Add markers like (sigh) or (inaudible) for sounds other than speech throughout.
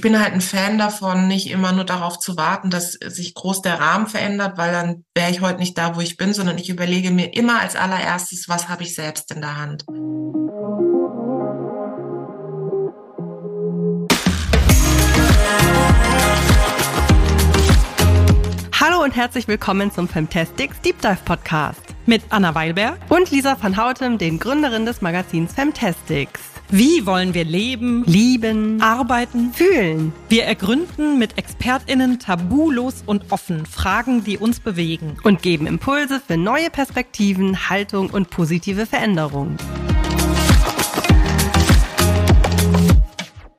ich bin halt ein Fan davon, nicht immer nur darauf zu warten, dass sich groß der Rahmen verändert, weil dann wäre ich heute nicht da, wo ich bin, sondern ich überlege mir immer als allererstes, was habe ich selbst in der Hand. Hallo und herzlich willkommen zum Femtastics Deep Dive Podcast mit Anna Weilberg und Lisa van Hautem, den Gründerin des Magazins Femtastics. Wie wollen wir leben, lieben, arbeiten, fühlen? Wir ergründen mit ExpertInnen tabulos und offen Fragen, die uns bewegen. Und geben Impulse für neue Perspektiven, Haltung und positive Veränderungen.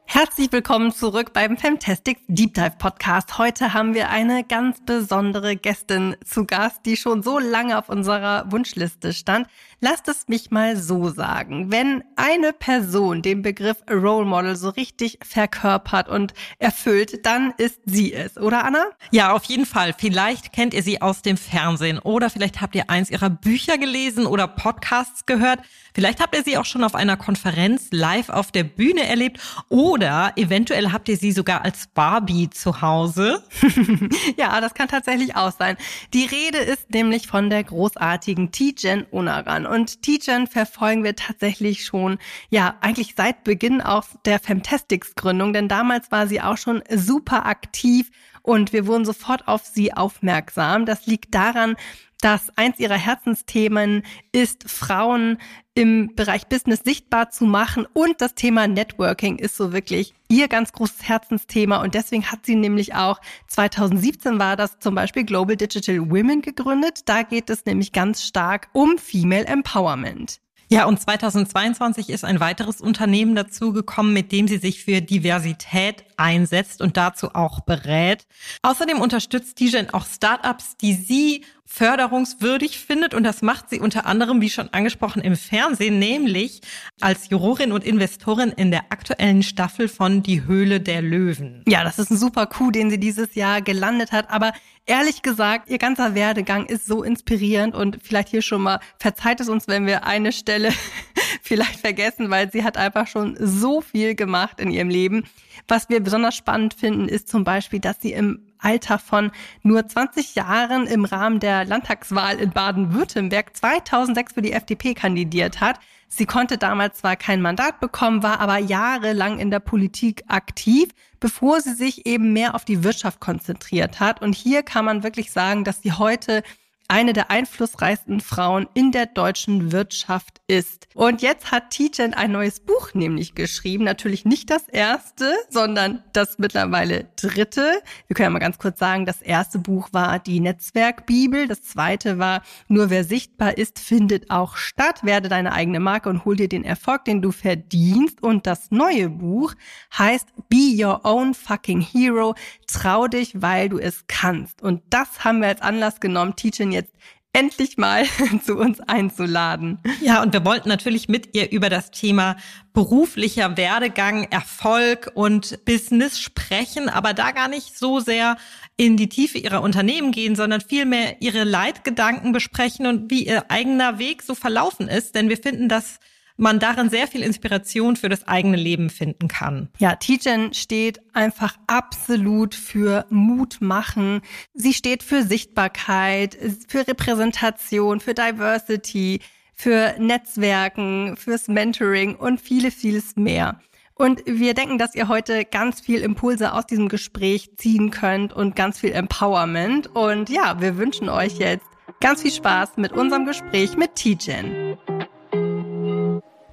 Herzlich willkommen zurück beim Fantastic Deep Dive Podcast. Heute haben wir eine ganz besondere Gästin zu Gast, die schon so lange auf unserer Wunschliste stand. Lasst es mich mal so sagen. Wenn eine Person den Begriff Role Model so richtig verkörpert und erfüllt, dann ist sie es, oder Anna? Ja, auf jeden Fall. Vielleicht kennt ihr sie aus dem Fernsehen oder vielleicht habt ihr eins ihrer Bücher gelesen oder Podcasts gehört. Vielleicht habt ihr sie auch schon auf einer Konferenz live auf der Bühne erlebt oder eventuell habt ihr sie sogar als Barbie zu Hause. (laughs) ja, das kann tatsächlich auch sein. Die Rede ist nämlich von der großartigen Tijen Onaran. Und Tijen verfolgen wir tatsächlich schon, ja, eigentlich seit Beginn auch der Femtastics Gründung, denn damals war sie auch schon super aktiv und wir wurden sofort auf sie aufmerksam. Das liegt daran, dass eins ihrer Herzensthemen ist, Frauen im Bereich Business sichtbar zu machen und das Thema Networking ist so wirklich ihr ganz großes Herzensthema und deswegen hat sie nämlich auch 2017 war das zum Beispiel Global Digital Women gegründet. Da geht es nämlich ganz stark um Female Empowerment. Ja, und 2022 ist ein weiteres Unternehmen dazugekommen, mit dem sie sich für Diversität einsetzt und dazu auch berät. Außerdem unterstützt Dijen auch Startups, die sie förderungswürdig findet und das macht sie unter anderem, wie schon angesprochen, im Fernsehen, nämlich als Jurorin und Investorin in der aktuellen Staffel von Die Höhle der Löwen. Ja, das ist ein super Coup, den sie dieses Jahr gelandet hat, aber ehrlich gesagt, ihr ganzer Werdegang ist so inspirierend und vielleicht hier schon mal verzeiht es uns, wenn wir eine Stelle (laughs) vielleicht vergessen, weil sie hat einfach schon so viel gemacht in ihrem Leben. Was wir besonders spannend finden, ist zum Beispiel, dass sie im Alter von nur 20 Jahren im Rahmen der Landtagswahl in Baden-Württemberg 2006 für die FDP kandidiert hat. Sie konnte damals zwar kein Mandat bekommen, war aber jahrelang in der Politik aktiv, bevor sie sich eben mehr auf die Wirtschaft konzentriert hat. Und hier kann man wirklich sagen, dass sie heute eine der einflussreichsten Frauen in der deutschen Wirtschaft ist. Und jetzt hat Tijen ein neues Buch nämlich geschrieben. Natürlich nicht das erste, sondern das mittlerweile dritte. Wir können ja mal ganz kurz sagen, das erste Buch war die Netzwerkbibel. Das zweite war Nur wer sichtbar ist, findet auch statt. Werde deine eigene Marke und hol dir den Erfolg, den du verdienst. Und das neue Buch heißt Be Your Own Fucking Hero. Trau dich, weil du es kannst. Und das haben wir als Anlass genommen, Tijen jetzt jetzt endlich mal (laughs) zu uns einzuladen. Ja, und wir wollten natürlich mit ihr über das Thema beruflicher Werdegang, Erfolg und Business sprechen, aber da gar nicht so sehr in die Tiefe ihrer Unternehmen gehen, sondern vielmehr ihre Leitgedanken besprechen und wie ihr eigener Weg so verlaufen ist. Denn wir finden, dass man darin sehr viel Inspiration für das eigene Leben finden kann. Ja, Tijen steht einfach absolut für Mut machen. Sie steht für Sichtbarkeit, für Repräsentation, für Diversity, für Netzwerken, fürs Mentoring und viele, vieles mehr. Und wir denken, dass ihr heute ganz viel Impulse aus diesem Gespräch ziehen könnt und ganz viel Empowerment. Und ja, wir wünschen euch jetzt ganz viel Spaß mit unserem Gespräch mit Tijen.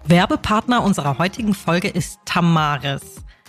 Werbepartner unserer heutigen Folge ist Tamaris.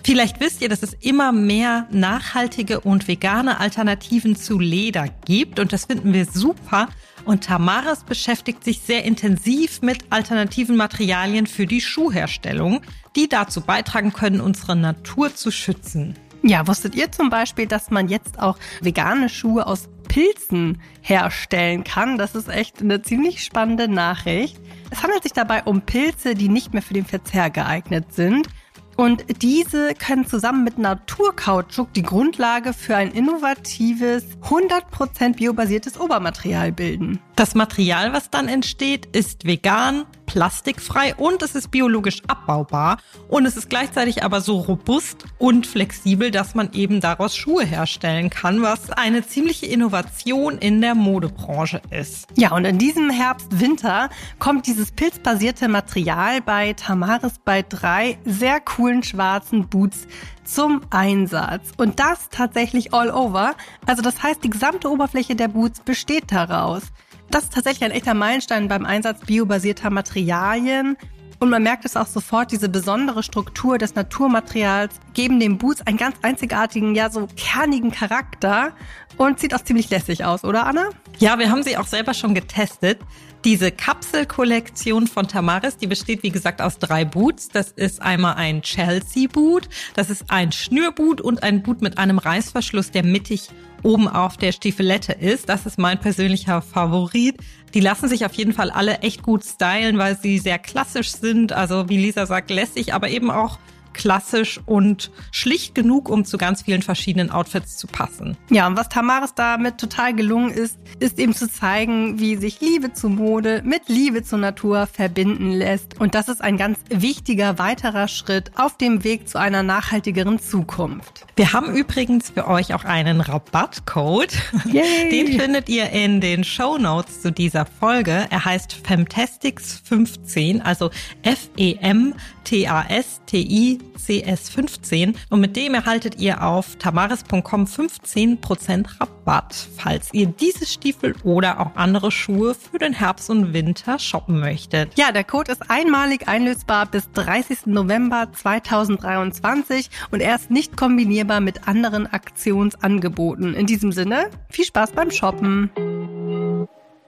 Vielleicht wisst ihr, dass es immer mehr nachhaltige und vegane Alternativen zu Leder gibt und das finden wir super. Und Tamaris beschäftigt sich sehr intensiv mit alternativen Materialien für die Schuhherstellung, die dazu beitragen können, unsere Natur zu schützen. Ja, wusstet ihr zum Beispiel, dass man jetzt auch vegane Schuhe aus Pilzen herstellen kann? Das ist echt eine ziemlich spannende Nachricht. Es handelt sich dabei um Pilze, die nicht mehr für den Verzehr geeignet sind. Und diese können zusammen mit Naturkautschuk die Grundlage für ein innovatives, 100% biobasiertes Obermaterial bilden. Das Material, was dann entsteht, ist vegan, plastikfrei und es ist biologisch abbaubar und es ist gleichzeitig aber so robust und flexibel, dass man eben daraus Schuhe herstellen kann, was eine ziemliche Innovation in der Modebranche ist. Ja, und in diesem Herbst, Winter kommt dieses pilzbasierte Material bei Tamaris bei drei sehr coolen schwarzen Boots zum Einsatz. Und das tatsächlich all over. Also das heißt, die gesamte Oberfläche der Boots besteht daraus. Das ist tatsächlich ein echter Meilenstein beim Einsatz biobasierter Materialien. Und man merkt es auch sofort, diese besondere Struktur des Naturmaterials geben dem Boots einen ganz einzigartigen, ja so kernigen Charakter und sieht auch ziemlich lässig aus, oder Anna? Ja, wir haben sie auch selber schon getestet. Diese Kapselkollektion von Tamaris, die besteht wie gesagt aus drei Boots. Das ist einmal ein Chelsea Boot, das ist ein Schnürboot und ein Boot mit einem Reißverschluss, der mittig oben auf der Stiefelette ist. Das ist mein persönlicher Favorit. Die lassen sich auf jeden Fall alle echt gut stylen, weil sie sehr klassisch sind. Also wie Lisa sagt, lässig, aber eben auch klassisch und schlicht genug, um zu ganz vielen verschiedenen Outfits zu passen. Ja, und was Tamaris damit total gelungen ist, ist eben zu zeigen, wie sich Liebe zu Mode mit Liebe zur Natur verbinden lässt. Und das ist ein ganz wichtiger weiterer Schritt auf dem Weg zu einer nachhaltigeren Zukunft. Wir haben übrigens für euch auch einen Rabattcode. Yay. Den findet ihr in den Show Notes zu dieser Folge. Er heißt Femtastics15, also F-E-M TASTICS15 und mit dem erhaltet ihr auf tamaris.com 15% Rabatt, falls ihr diese Stiefel oder auch andere Schuhe für den Herbst und Winter shoppen möchtet. Ja, der Code ist einmalig einlösbar bis 30. November 2023 und er ist nicht kombinierbar mit anderen Aktionsangeboten. In diesem Sinne, viel Spaß beim Shoppen.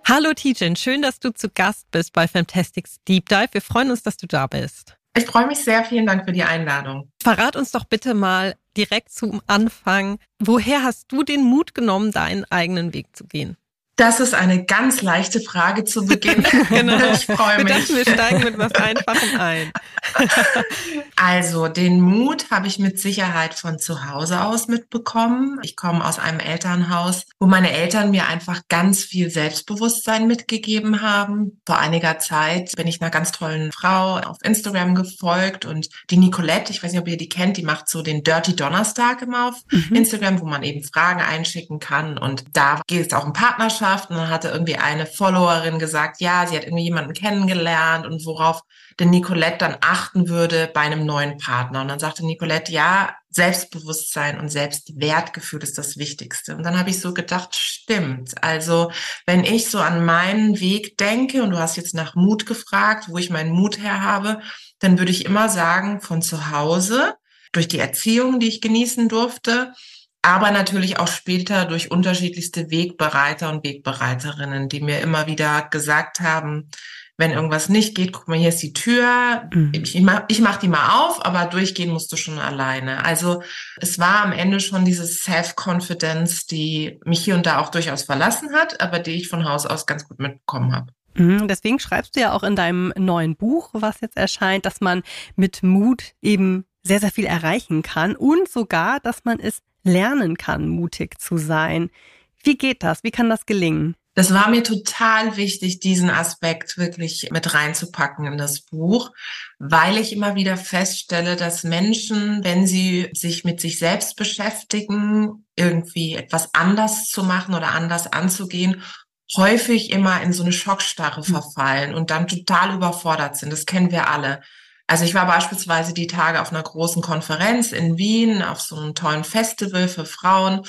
Hallo Tijen, schön, dass du zu Gast bist bei Fantastics Deep Dive. Wir freuen uns, dass du da bist. Ich freue mich sehr. Vielen Dank für die Einladung. Verrat uns doch bitte mal direkt zum Anfang, woher hast du den Mut genommen, deinen eigenen Weg zu gehen? Das ist eine ganz leichte Frage zu Beginn. (laughs) genau. (laughs) Ich freue mich. Wir, wir steigen mit was Einfachem ein. (laughs) also, den Mut habe ich mit Sicherheit von zu Hause aus mitbekommen. Ich komme aus einem Elternhaus, wo meine Eltern mir einfach ganz viel Selbstbewusstsein mitgegeben haben. Vor einiger Zeit bin ich einer ganz tollen Frau auf Instagram gefolgt und die Nicolette, ich weiß nicht, ob ihr die kennt, die macht so den Dirty Donnerstag immer auf mhm. Instagram, wo man eben Fragen einschicken kann. Und da geht es auch um Partnerschaft Partnerschaft und dann hatte irgendwie eine Followerin gesagt, ja, sie hat irgendwie jemanden kennengelernt und worauf denn Nicolette dann achten würde bei einem neuen Partner. Und dann sagte Nicolette, ja, Selbstbewusstsein und Selbstwertgefühl ist das Wichtigste. Und dann habe ich so gedacht, stimmt. Also wenn ich so an meinen Weg denke und du hast jetzt nach Mut gefragt, wo ich meinen Mut her habe, dann würde ich immer sagen, von zu Hause, durch die Erziehung, die ich genießen durfte, aber natürlich auch später durch unterschiedlichste Wegbereiter und Wegbereiterinnen, die mir immer wieder gesagt haben, wenn irgendwas nicht geht, guck mal, hier ist die Tür, mhm. ich, mach, ich mach die mal auf, aber durchgehen musst du schon alleine. Also es war am Ende schon diese Self-Confidence, die mich hier und da auch durchaus verlassen hat, aber die ich von Haus aus ganz gut mitbekommen habe. Mhm, deswegen schreibst du ja auch in deinem neuen Buch, was jetzt erscheint, dass man mit Mut eben sehr, sehr viel erreichen kann und sogar, dass man es lernen kann, mutig zu sein. Wie geht das? Wie kann das gelingen? Das war mir total wichtig, diesen Aspekt wirklich mit reinzupacken in das Buch, weil ich immer wieder feststelle, dass Menschen, wenn sie sich mit sich selbst beschäftigen, irgendwie etwas anders zu machen oder anders anzugehen, häufig immer in so eine Schockstarre hm. verfallen und dann total überfordert sind. Das kennen wir alle. Also ich war beispielsweise die Tage auf einer großen Konferenz in Wien, auf so einem tollen Festival für Frauen.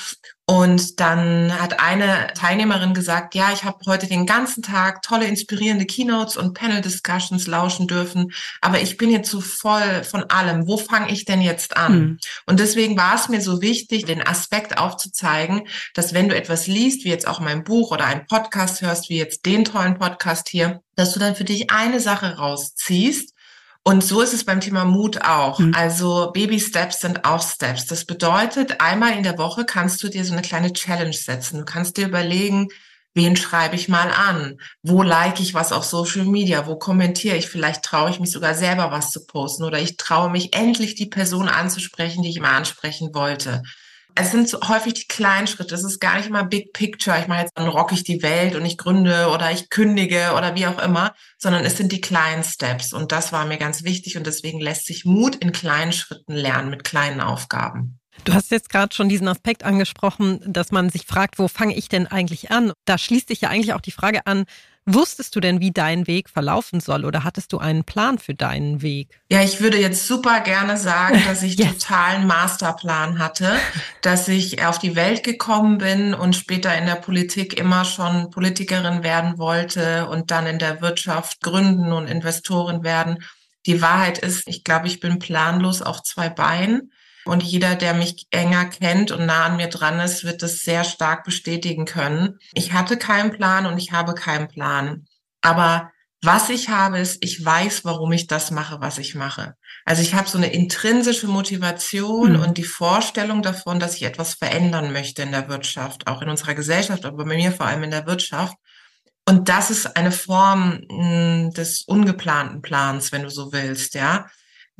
Und dann hat eine Teilnehmerin gesagt, ja, ich habe heute den ganzen Tag tolle, inspirierende Keynotes und Panel-Discussions lauschen dürfen, aber ich bin jetzt so voll von allem. Wo fange ich denn jetzt an? Mhm. Und deswegen war es mir so wichtig, den Aspekt aufzuzeigen, dass wenn du etwas liest, wie jetzt auch mein Buch oder einen Podcast hörst, wie jetzt den tollen Podcast hier, dass du dann für dich eine Sache rausziehst, und so ist es beim Thema Mut auch. Mhm. Also Baby Steps sind auch Steps. Das bedeutet, einmal in der Woche kannst du dir so eine kleine Challenge setzen. Du kannst dir überlegen, wen schreibe ich mal an? Wo like ich was auf Social Media? Wo kommentiere ich? Vielleicht traue ich mich sogar selber was zu posten oder ich traue mich endlich die Person anzusprechen, die ich immer ansprechen wollte. Es sind so häufig die kleinen Schritte. Es ist gar nicht immer Big Picture. Ich mache jetzt dann rock ich die Welt und ich gründe oder ich kündige oder wie auch immer, sondern es sind die kleinen Steps. Und das war mir ganz wichtig und deswegen lässt sich Mut in kleinen Schritten lernen mit kleinen Aufgaben. Du hast jetzt gerade schon diesen Aspekt angesprochen, dass man sich fragt, wo fange ich denn eigentlich an? Da schließt sich ja eigentlich auch die Frage an, Wusstest du denn, wie dein Weg verlaufen soll oder hattest du einen Plan für deinen Weg? Ja, ich würde jetzt super gerne sagen, dass ich (laughs) yes. totalen Masterplan hatte, dass ich auf die Welt gekommen bin und später in der Politik immer schon Politikerin werden wollte und dann in der Wirtschaft gründen und Investorin werden. Die Wahrheit ist, ich glaube, ich bin planlos auf zwei Beinen. Und jeder, der mich enger kennt und nah an mir dran ist, wird es sehr stark bestätigen können. Ich hatte keinen Plan und ich habe keinen Plan. Aber was ich habe, ist, ich weiß, warum ich das mache, was ich mache. Also ich habe so eine intrinsische Motivation mhm. und die Vorstellung davon, dass ich etwas verändern möchte in der Wirtschaft, auch in unserer Gesellschaft, aber bei mir vor allem in der Wirtschaft. Und das ist eine Form mh, hm, des ungeplanten Plans, wenn du so willst, ja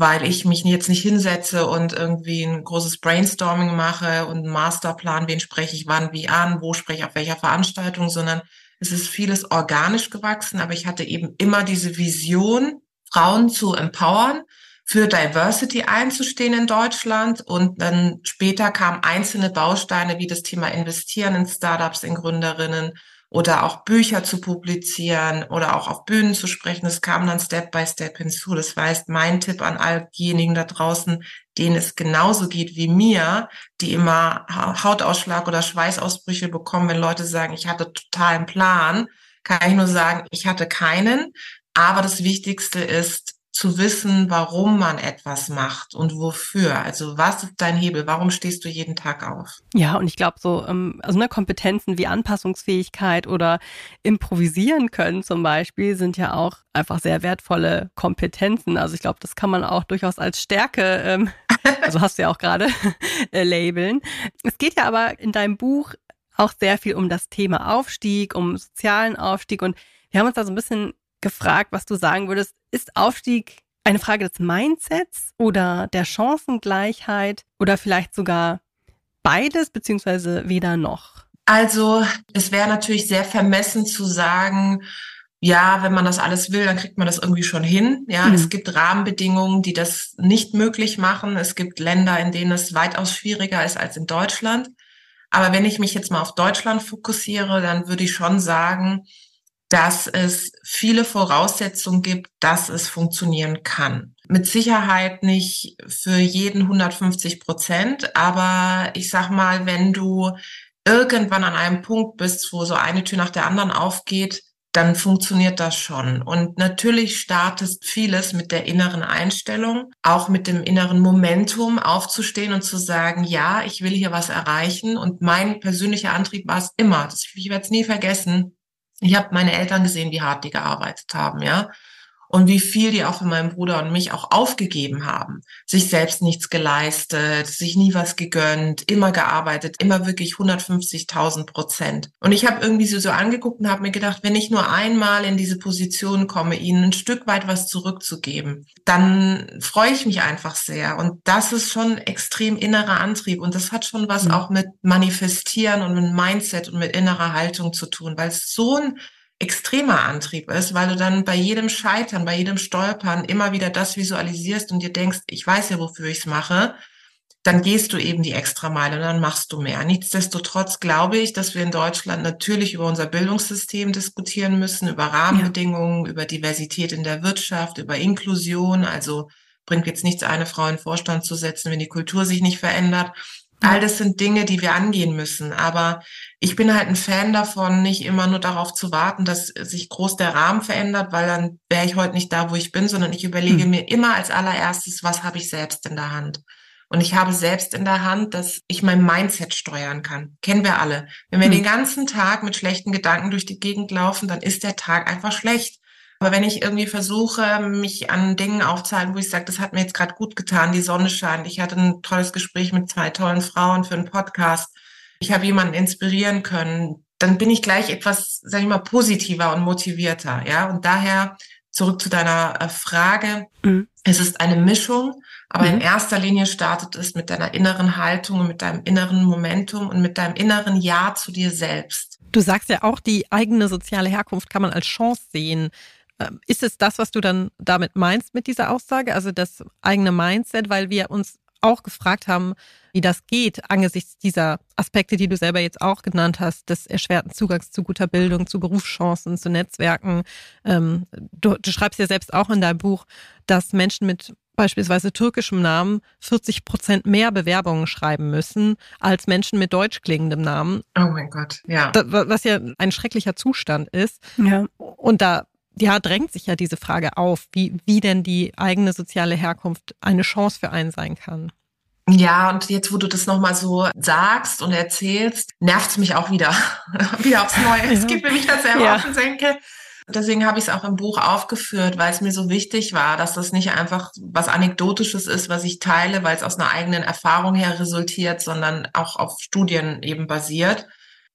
weil ich mich jetzt nicht hinsetze und irgendwie ein großes Brainstorming mache und einen Masterplan, wen spreche ich wann wie an, wo spreche ich auf welcher Veranstaltung, sondern es ist vieles organisch gewachsen, aber ich hatte eben immer diese Vision, Frauen zu empowern, für Diversity einzustehen in Deutschland. Und dann später kamen einzelne Bausteine wie das Thema Investieren in Startups, in Gründerinnen oder auch Bücher zu publizieren oder auch auf Bühnen zu sprechen. Das kam dann Step by Step hinzu. Das heißt, mein Tipp an all diejenigen da draußen, denen es genauso geht wie mir, die immer Hautausschlag oder Schweißausbrüche bekommen, wenn Leute sagen, ich hatte totalen Plan, kann ich nur sagen, ich hatte keinen. Aber das Wichtigste ist, zu wissen, warum man etwas macht und wofür. Also was ist dein Hebel? Warum stehst du jeden Tag auf? Ja, und ich glaube so, ähm, also ne, Kompetenzen wie Anpassungsfähigkeit oder improvisieren können zum Beispiel sind ja auch einfach sehr wertvolle Kompetenzen. Also ich glaube, das kann man auch durchaus als Stärke, ähm, (laughs) also hast du ja auch gerade äh, labeln. Es geht ja aber in deinem Buch auch sehr viel um das Thema Aufstieg, um sozialen Aufstieg und wir haben uns da so ein bisschen gefragt, was du sagen würdest. Ist Aufstieg eine Frage des Mindsets oder der Chancengleichheit oder vielleicht sogar beides, beziehungsweise weder noch? Also, es wäre natürlich sehr vermessen zu sagen, ja, wenn man das alles will, dann kriegt man das irgendwie schon hin. Ja, mhm. es gibt Rahmenbedingungen, die das nicht möglich machen. Es gibt Länder, in denen es weitaus schwieriger ist als in Deutschland. Aber wenn ich mich jetzt mal auf Deutschland fokussiere, dann würde ich schon sagen, dass es viele Voraussetzungen gibt, dass es funktionieren kann. Mit Sicherheit nicht für jeden 150 Prozent, aber ich sag mal, wenn du irgendwann an einem Punkt bist, wo so eine Tür nach der anderen aufgeht, dann funktioniert das schon. Und natürlich startet vieles mit der inneren Einstellung, auch mit dem inneren Momentum aufzustehen und zu sagen, ja, ich will hier was erreichen. Und mein persönlicher Antrieb war es immer, ich werde es nie vergessen, ich habe meine Eltern gesehen, wie hart die gearbeitet haben, ja und wie viel die auch für meinen Bruder und mich auch aufgegeben haben. Sich selbst nichts geleistet, sich nie was gegönnt, immer gearbeitet, immer wirklich 150.000 Prozent. Und ich habe irgendwie so, so angeguckt und habe mir gedacht, wenn ich nur einmal in diese Position komme, ihnen ein Stück weit was zurückzugeben, dann freue ich mich einfach sehr. Und das ist schon extrem innerer Antrieb. Und das hat schon was mhm. auch mit Manifestieren und mit Mindset und mit innerer Haltung zu tun, weil es so ein extremer Antrieb ist, weil du dann bei jedem Scheitern, bei jedem Stolpern immer wieder das visualisierst und dir denkst, ich weiß ja, wofür ich es mache, dann gehst du eben die extra Meile und dann machst du mehr. Nichtsdestotrotz glaube ich, dass wir in Deutschland natürlich über unser Bildungssystem diskutieren müssen, über Rahmenbedingungen, ja. über Diversität in der Wirtschaft, über Inklusion. Also bringt jetzt nichts, eine Frau in Vorstand zu setzen, wenn die Kultur sich nicht verändert. All das sind Dinge, die wir angehen müssen. Aber ich bin halt ein Fan davon, nicht immer nur darauf zu warten, dass sich groß der Rahmen verändert, weil dann wäre ich heute nicht da, wo ich bin, sondern ich überlege hm. mir immer als allererstes, was habe ich selbst in der Hand. Und ich habe selbst in der Hand, dass ich mein Mindset steuern kann. Kennen wir alle. Wenn wir hm. den ganzen Tag mit schlechten Gedanken durch die Gegend laufen, dann ist der Tag einfach schlecht. Aber wenn ich irgendwie versuche, mich an Dingen aufzuhalten, wo ich sage, das hat mir jetzt gerade gut getan, die Sonne scheint, ich hatte ein tolles Gespräch mit zwei tollen Frauen für einen Podcast, ich habe jemanden inspirieren können, dann bin ich gleich etwas, sag ich mal, positiver und motivierter. Ja, und daher zurück zu deiner äh, Frage. Mhm. Es ist eine Mischung, aber mhm. in erster Linie startet es mit deiner inneren Haltung und mit deinem inneren Momentum und mit deinem inneren Ja zu dir selbst. Du sagst ja auch, die eigene soziale Herkunft kann man als Chance sehen. Ähm, ist es das, was du dann damit meinst mit dieser Aussage, also das eigene Mindset, weil wir uns auch gefragt haben, wie das geht angesichts dieser Aspekte, die du selber jetzt auch genannt hast, des erschwerten Zugangs zu guter Bildung, zu Berufschancen, zu Netzwerken. Ähm, du, du schreibst ja selbst auch in deinem Buch, dass Menschen mit beispielsweise türkischem Namen 40 Prozent mehr Bewerbungen schreiben müssen als Menschen mit deutsch klingendem Namen. Oh mein Gott, ja. Was ja ein schrecklicher Zustand ist. Ja. Und da ja, drängt sich ja diese Frage auf, wie, wie denn die eigene soziale Herkunft eine Chance für einen sein kann. Ja, und jetzt, wo du das nochmal so sagst und erzählst, nervt es mich auch wieder. (laughs) wieder aufs Neue. Es gibt mir mich das selber ja. auf den Senkel. Deswegen habe ich es auch im Buch aufgeführt, weil es mir so wichtig war, dass das nicht einfach was Anekdotisches ist, was ich teile, weil es aus einer eigenen Erfahrung her resultiert, sondern auch auf Studien eben basiert.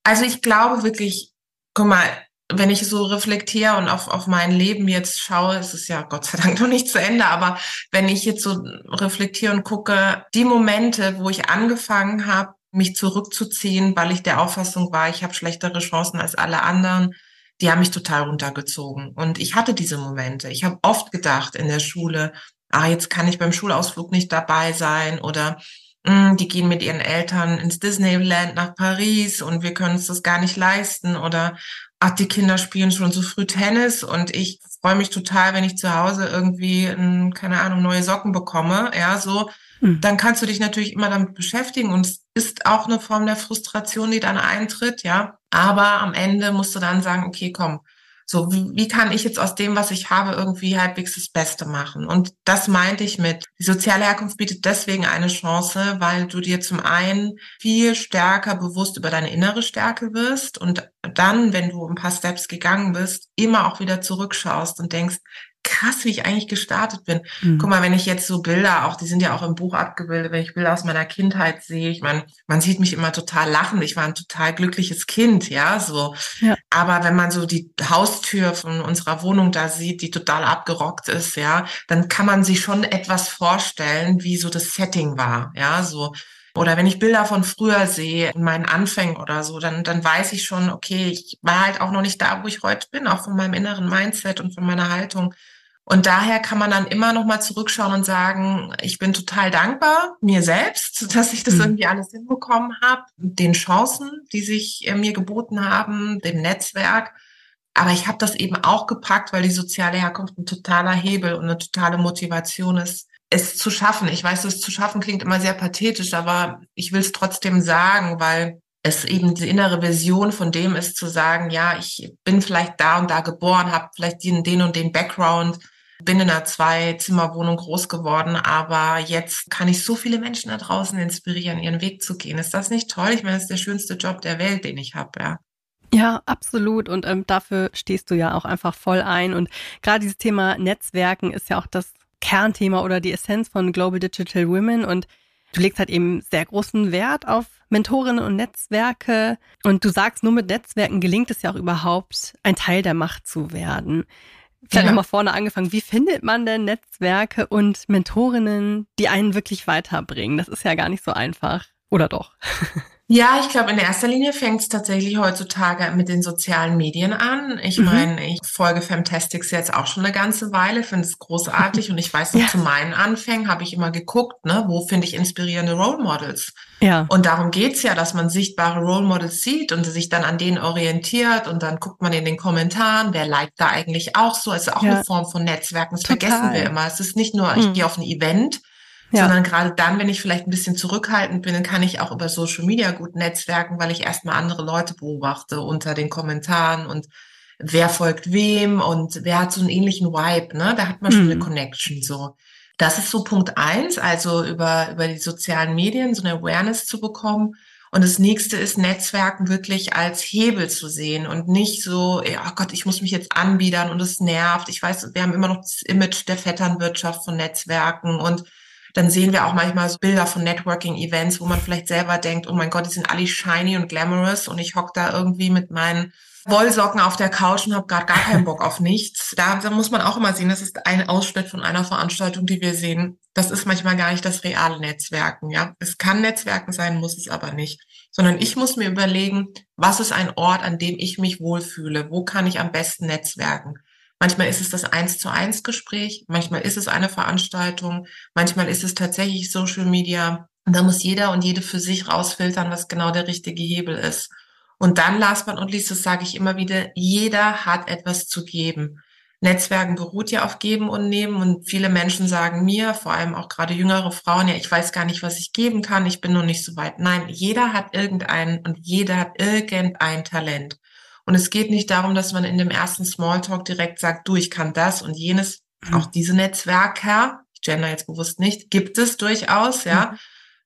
Also ich glaube wirklich, guck mal, wenn ich so reflektiere und auf, auf mein Leben jetzt schaue, ist es ja Gott sei Dank (laughs) noch nicht zu Ende, aber wenn ich jetzt so reflektiere und gucke, die Momente, wo ich angefangen habe, mich zurückzuziehen, weil ich der Auffassung war, ich habe schlechtere Chancen als alle anderen, die haben mich total runtergezogen. Und ich hatte diese Momente. Ich habe oft gedacht in der Schule, ah, jetzt kann ich beim Schulausflug nicht dabei sein oder mh, hm, die gehen mit ihren Eltern ins Disneyland nach Paris und wir können uns das gar nicht leisten oder ach, die Kinder spielen schon so früh Tennis und ich freue mich total, wenn ich zu Hause irgendwie, ein, keine Ahnung, neue Socken bekomme, ja, so. Mhm. Dann kannst du dich natürlich immer damit beschäftigen und es ist auch eine Form der Frustration, die dann eintritt, ja. Aber am Ende musst du dann sagen, okay, komm, so, wie, wie kann ich jetzt aus dem, was ich habe, irgendwie halbwegs das Beste machen? Und das meinte ich mit, die soziale Herkunft bietet deswegen eine Chance, weil du dir zum einen viel stärker bewusst über deine innere Stärke wirst und dann, wenn du ein paar Steps gegangen bist, immer auch wieder zurückschaust und denkst, krass, wie ich eigentlich gestartet bin. Mhm. Guck mal, wenn ich jetzt so Bilder, auch die sind ja auch im Buch abgebildet, wenn ich Bilder aus meiner Kindheit sehe, ich meine, man sieht mich immer total lachen. Ich war ein total glückliches Kind, ja, so. Ja. Aber wenn man so die Haustür von unserer Wohnung da sieht, die total abgerockt ist, ja, dann kann man sich schon etwas vorstellen, wie so das Setting war, ja, so. Oder wenn ich Bilder von früher sehe, in meinen Anfängen oder so, dann, dann weiß ich schon, okay, ich war halt auch noch nicht da, wo ich heute bin, auch von meinem inneren Mindset und von meiner Haltung. Und daher kann man dann immer noch mal zurückschauen und sagen, ich bin total dankbar mir selbst, (laughs) dass ich das mhm. irgendwie alles hinbekommen habe, den Chancen, die sich äh, mir geboten haben, dem Netzwerk. Aber ich habe das eben auch gepackt, weil die soziale Herkunft ein totaler Hebel und eine totale Motivation ist, es zu schaffen. Ich weiß, es zu schaffen klingt immer sehr pathetisch, aber ich will es trotzdem sagen, weil es eben die innere Vision von dem ist, zu sagen, ja, ich bin vielleicht da und da geboren, habe vielleicht den, den und den Background, bin in einer Zwei-Zimmer-Wohnung groß geworden, aber jetzt kann ich so viele Menschen da draußen inspirieren, ihren Weg zu gehen. Ist das nicht toll? Ich meine, das ist der schönste Job der Welt, den ich habe, ja. Ja, absolut. Und ähm, dafür stehst du ja auch einfach voll ein. Und gerade dieses Thema Netzwerken ist ja auch das Kernthema oder die Essenz von Global Digital Women. Und du legst halt eben sehr großen Wert auf Mentorinnen und Netzwerke. Und du sagst, nur mit Netzwerken gelingt es ja auch überhaupt, ein Teil der Macht zu werden. Vielleicht ja. nochmal vorne angefangen. Wie findet man denn Netzwerke und Mentorinnen, die einen wirklich weiterbringen? Das ist ja gar nicht so einfach. Oder doch? (laughs) Ja, ich glaube, in erster Linie fängt es tatsächlich heutzutage mit den sozialen Medien an. Ich mhm. meine, ich folge Femtastics jetzt auch schon eine ganze Weile, finde es großartig (laughs) und ich weiß noch, ja. zu meinen Anfängen habe ich immer geguckt, ne, wo finde ich inspirierende Role Models. Ja. Und darum geht's ja, dass man sichtbare Role Models sieht und sich dann an denen orientiert und dann guckt man in den Kommentaren, wer liked da eigentlich auch so. Es ist auch ja. eine Form von Netzwerken. Das Total. vergessen wir immer. Es ist nicht nur, ich mhm. gehe auf ein Event, ja. sondern gerade dann, wenn ich vielleicht ein bisschen zurückhaltend bin, kann ich auch über Social Media gut netzwerken, weil ich erstmal andere Leute beobachte unter den Kommentaren und wer folgt wem und wer hat so einen ähnlichen Vibe, ne? Da hat man schon mhm. eine Connection so. Das ist so Punkt eins, also über, über die sozialen Medien so eine Awareness zu bekommen. Und das nächste ist, Netzwerken wirklich als Hebel zu sehen und nicht so, ja oh Gott, ich muss mich jetzt anbiedern und es nervt. Ich weiß, wir haben immer noch das Image der Vetternwirtschaft von Netzwerken und dann sehen wir auch manchmal so Bilder von Networking-Events, wo man vielleicht selber denkt, oh mein Gott, die sind alle shiny und glamorous und ich hock da irgendwie mit meinen Wollsocken auf der Couch und habe gerade gar keinen Bock auf nichts. Da, da muss man auch immer sehen, das ist ein Ausschnitt von einer Veranstaltung, die wir sehen. Das ist manchmal gar nicht das reale Netzwerken. Ja, es kann Netzwerken sein, muss es aber nicht. Sondern ich muss mir überlegen, was ist ein Ort, an dem ich mich wohlfühle? Wo kann ich am besten netzwerken? Manchmal ist es das eins zu eins Gespräch, manchmal ist es eine Veranstaltung, manchmal ist es tatsächlich Social Media. Und da muss jeder und jede für sich rausfiltern, was genau der richtige Hebel ist. Und dann, last but not least, das sage ich immer wieder, jeder hat etwas zu geben. Netzwerken beruht ja auf Geben und Nehmen und viele Menschen sagen mir, vor allem auch gerade jüngere Frauen, ja, ich weiß gar nicht, was ich geben kann, ich bin noch nicht so weit. Nein, jeder hat irgendein und jeder hat irgendein Talent. Und es geht nicht darum, dass man in dem ersten Smalltalk direkt sagt, du, ich kann das und jenes. Mhm. Auch diese Netzwerker, ich gender jetzt bewusst nicht, gibt es durchaus, ja. Mhm.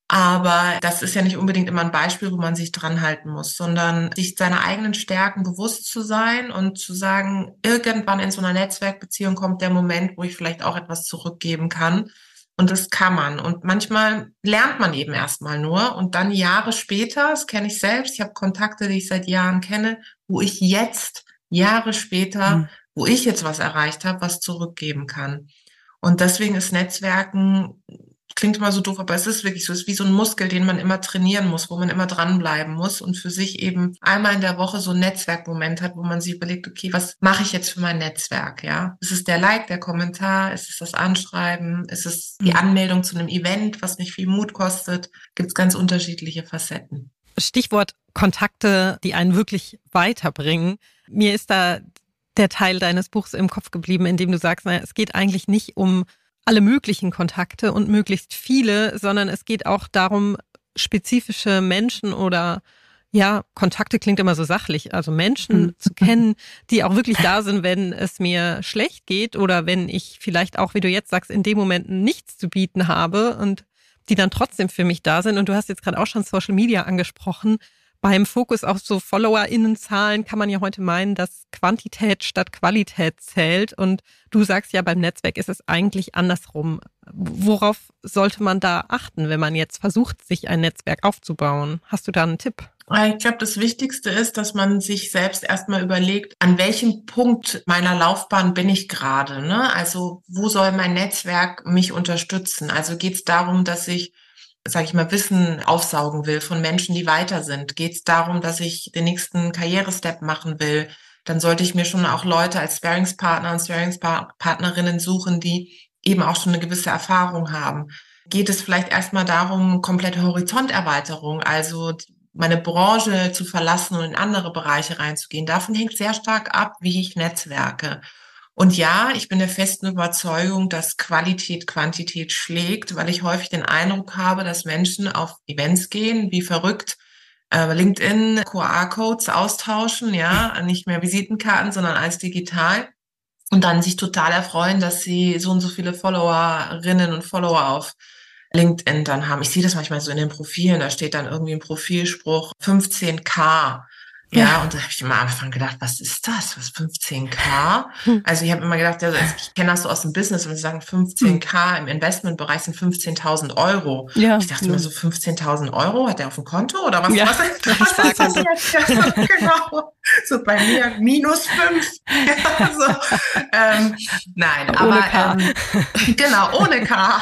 Aber das ist ja nicht unbedingt immer ein Beispiel, wo man sich dran halten muss, sondern sich seiner eigenen Stärken bewusst zu sein und zu sagen, irgendwann in so einer Netzwerkbeziehung kommt der Moment, wo ich vielleicht auch etwas zurückgeben kann. Und das kann man. Und manchmal lernt man eben erstmal nur und dann Jahre später, das kenne ich selbst, ich habe Kontakte, die ich seit Jahren kenne, wo ich jetzt, Jahre später, mhm. wo ich jetzt was erreicht habe, was zurückgeben kann. Und deswegen ist Netzwerken klingt immer so doof, aber es ist wirklich so, es ist wie so ein Muskel, den man immer trainieren muss, wo man immer dranbleiben muss und für sich eben einmal in der Woche so ein Netzwerkmoment hat, wo man sich überlegt, okay, was mache ich jetzt für mein Netzwerk, ja? Ist es der Like, der Kommentar, ist es das Anschreiben, ist es die mhm. Anmeldung zu einem Event, was nicht viel Mut kostet? Gibt es ganz unterschiedliche Facetten. Stichwort Kontakte, die einen wirklich weiterbringen. Mir ist da der Teil deines Buchs im Kopf geblieben, in dem du sagst, naja, es geht eigentlich nicht um alle möglichen Kontakte und möglichst viele, sondern es geht auch darum, spezifische Menschen oder ja, Kontakte klingt immer so sachlich, also Menschen mhm. zu kennen, (laughs) die auch wirklich da sind, wenn es mir schlecht geht oder wenn ich vielleicht auch, wie du jetzt sagst, in dem Moment nichts zu bieten habe und die dann trotzdem für mich da sind. Und du hast jetzt gerade auch schon Social Media angesprochen beim Fokus auf so FollowerInnenzahlen kann man ja heute meinen, dass Quantität statt Qualität zählt. Und du sagst ja, beim Netzwerk ist es eigentlich andersrum. Worauf sollte man da achten, wenn man jetzt versucht, sich ein Netzwerk aufzubauen? Hast du da einen Tipp? Ich glaube, das Wichtigste ist, dass man sich selbst erstmal überlegt, an welchem Punkt meiner Laufbahn bin ich gerade. Ne? Also wo soll mein Netzwerk mich unterstützen? Also geht es darum, dass ich sage ich mal, Wissen aufsaugen will von Menschen, die weiter sind, geht es darum, dass ich den nächsten Karrierestep machen will, dann sollte ich mir schon auch Leute als Sparingspartner und Sparingspartnerinnen suchen, die eben auch schon eine gewisse Erfahrung haben. Geht es vielleicht erstmal darum, komplette Horizonterweiterung, also meine Branche zu verlassen und in andere Bereiche reinzugehen. Davon hängt sehr stark ab, wie ich netzwerke. Und ja, ich bin der festen Überzeugung, dass Qualität Quantität schlägt, weil ich häufig den Eindruck habe, dass Menschen auf Events gehen, wie verrückt, äh, LinkedIn QR-Codes austauschen, ja, (laughs) nicht mehr Visitenkarten, sondern als digital. Und dann sich total erfreuen, dass sie so und so viele Followerinnen und Follower auf LinkedIn dann haben. Ich sehe das manchmal so in den Profilen, da steht dann irgendwie ein Profilspruch 15k. Ja, und da habe ich immer am Anfang gedacht, was ist das? Was 15k? Hm. Also ich habe immer gedacht, also ich kenne das so aus dem Business und sie sagen 15k im Investmentbereich sind 15.000 Euro. Ja, ich dachte ja. immer so 15.000 Euro hat der auf dem Konto oder was? Ja, (laughs) was, ist, was ist das jetzt? Ja, (laughs) genau. So bei mir minus fünf. (laughs) Ja, so. ähm, nein, ohne aber K. Ähm, genau ohne K.